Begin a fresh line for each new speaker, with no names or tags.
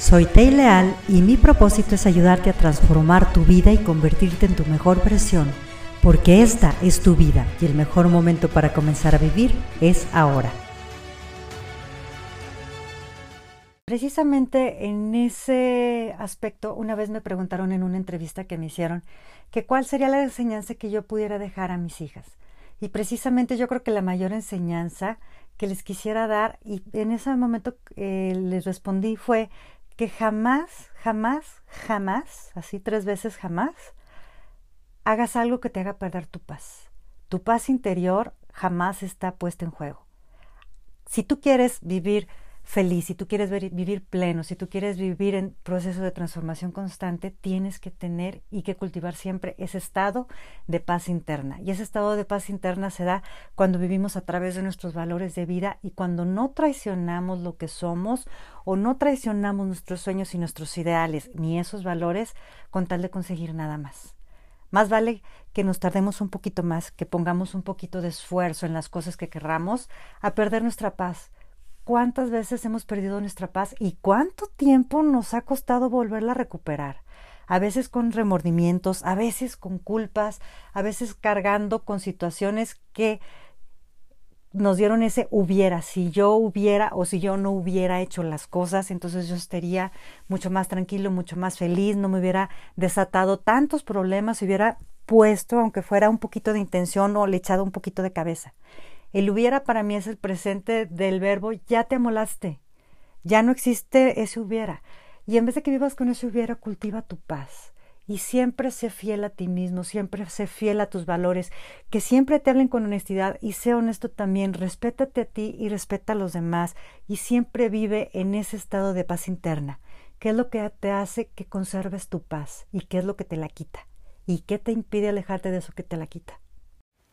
Soy Tei Leal y mi propósito es ayudarte a transformar tu vida y convertirte en tu mejor versión, porque esta es tu vida y el mejor momento para comenzar a vivir es ahora. Precisamente en ese aspecto, una vez me preguntaron en una entrevista que me hicieron que cuál sería la enseñanza que yo pudiera dejar a mis hijas. Y precisamente yo creo que la mayor enseñanza que les quisiera dar, y en ese momento eh, les respondí fue que jamás, jamás, jamás, así tres veces jamás, hagas algo que te haga perder tu paz. Tu paz interior jamás está puesta en juego. Si tú quieres vivir feliz, si tú quieres vivir pleno, si tú quieres vivir en proceso de transformación constante, tienes que tener y que cultivar siempre ese estado de paz interna. Y ese estado de paz interna se da cuando vivimos a través de nuestros valores de vida y cuando no traicionamos lo que somos o no traicionamos nuestros sueños y nuestros ideales ni esos valores con tal de conseguir nada más. Más vale que nos tardemos un poquito más, que pongamos un poquito de esfuerzo en las cosas que querramos, a perder nuestra paz cuántas veces hemos perdido nuestra paz y cuánto tiempo nos ha costado volverla a recuperar. A veces con remordimientos, a veces con culpas, a veces cargando con situaciones que nos dieron ese hubiera, si yo hubiera o si yo no hubiera hecho las cosas, entonces yo estaría mucho más tranquilo, mucho más feliz, no me hubiera desatado tantos problemas, hubiera puesto, aunque fuera un poquito de intención o le echado un poquito de cabeza. El hubiera para mí es el presente del verbo ya te amolaste. Ya no existe ese hubiera. Y en vez de que vivas con ese hubiera, cultiva tu paz. Y siempre sé fiel a ti mismo, siempre sé fiel a tus valores, que siempre te hablen con honestidad y sé honesto también, respétate a ti y respeta a los demás y siempre vive en ese estado de paz interna. ¿Qué es lo que te hace que conserves tu paz y qué es lo que te la quita? ¿Y qué te impide alejarte de eso que te la quita?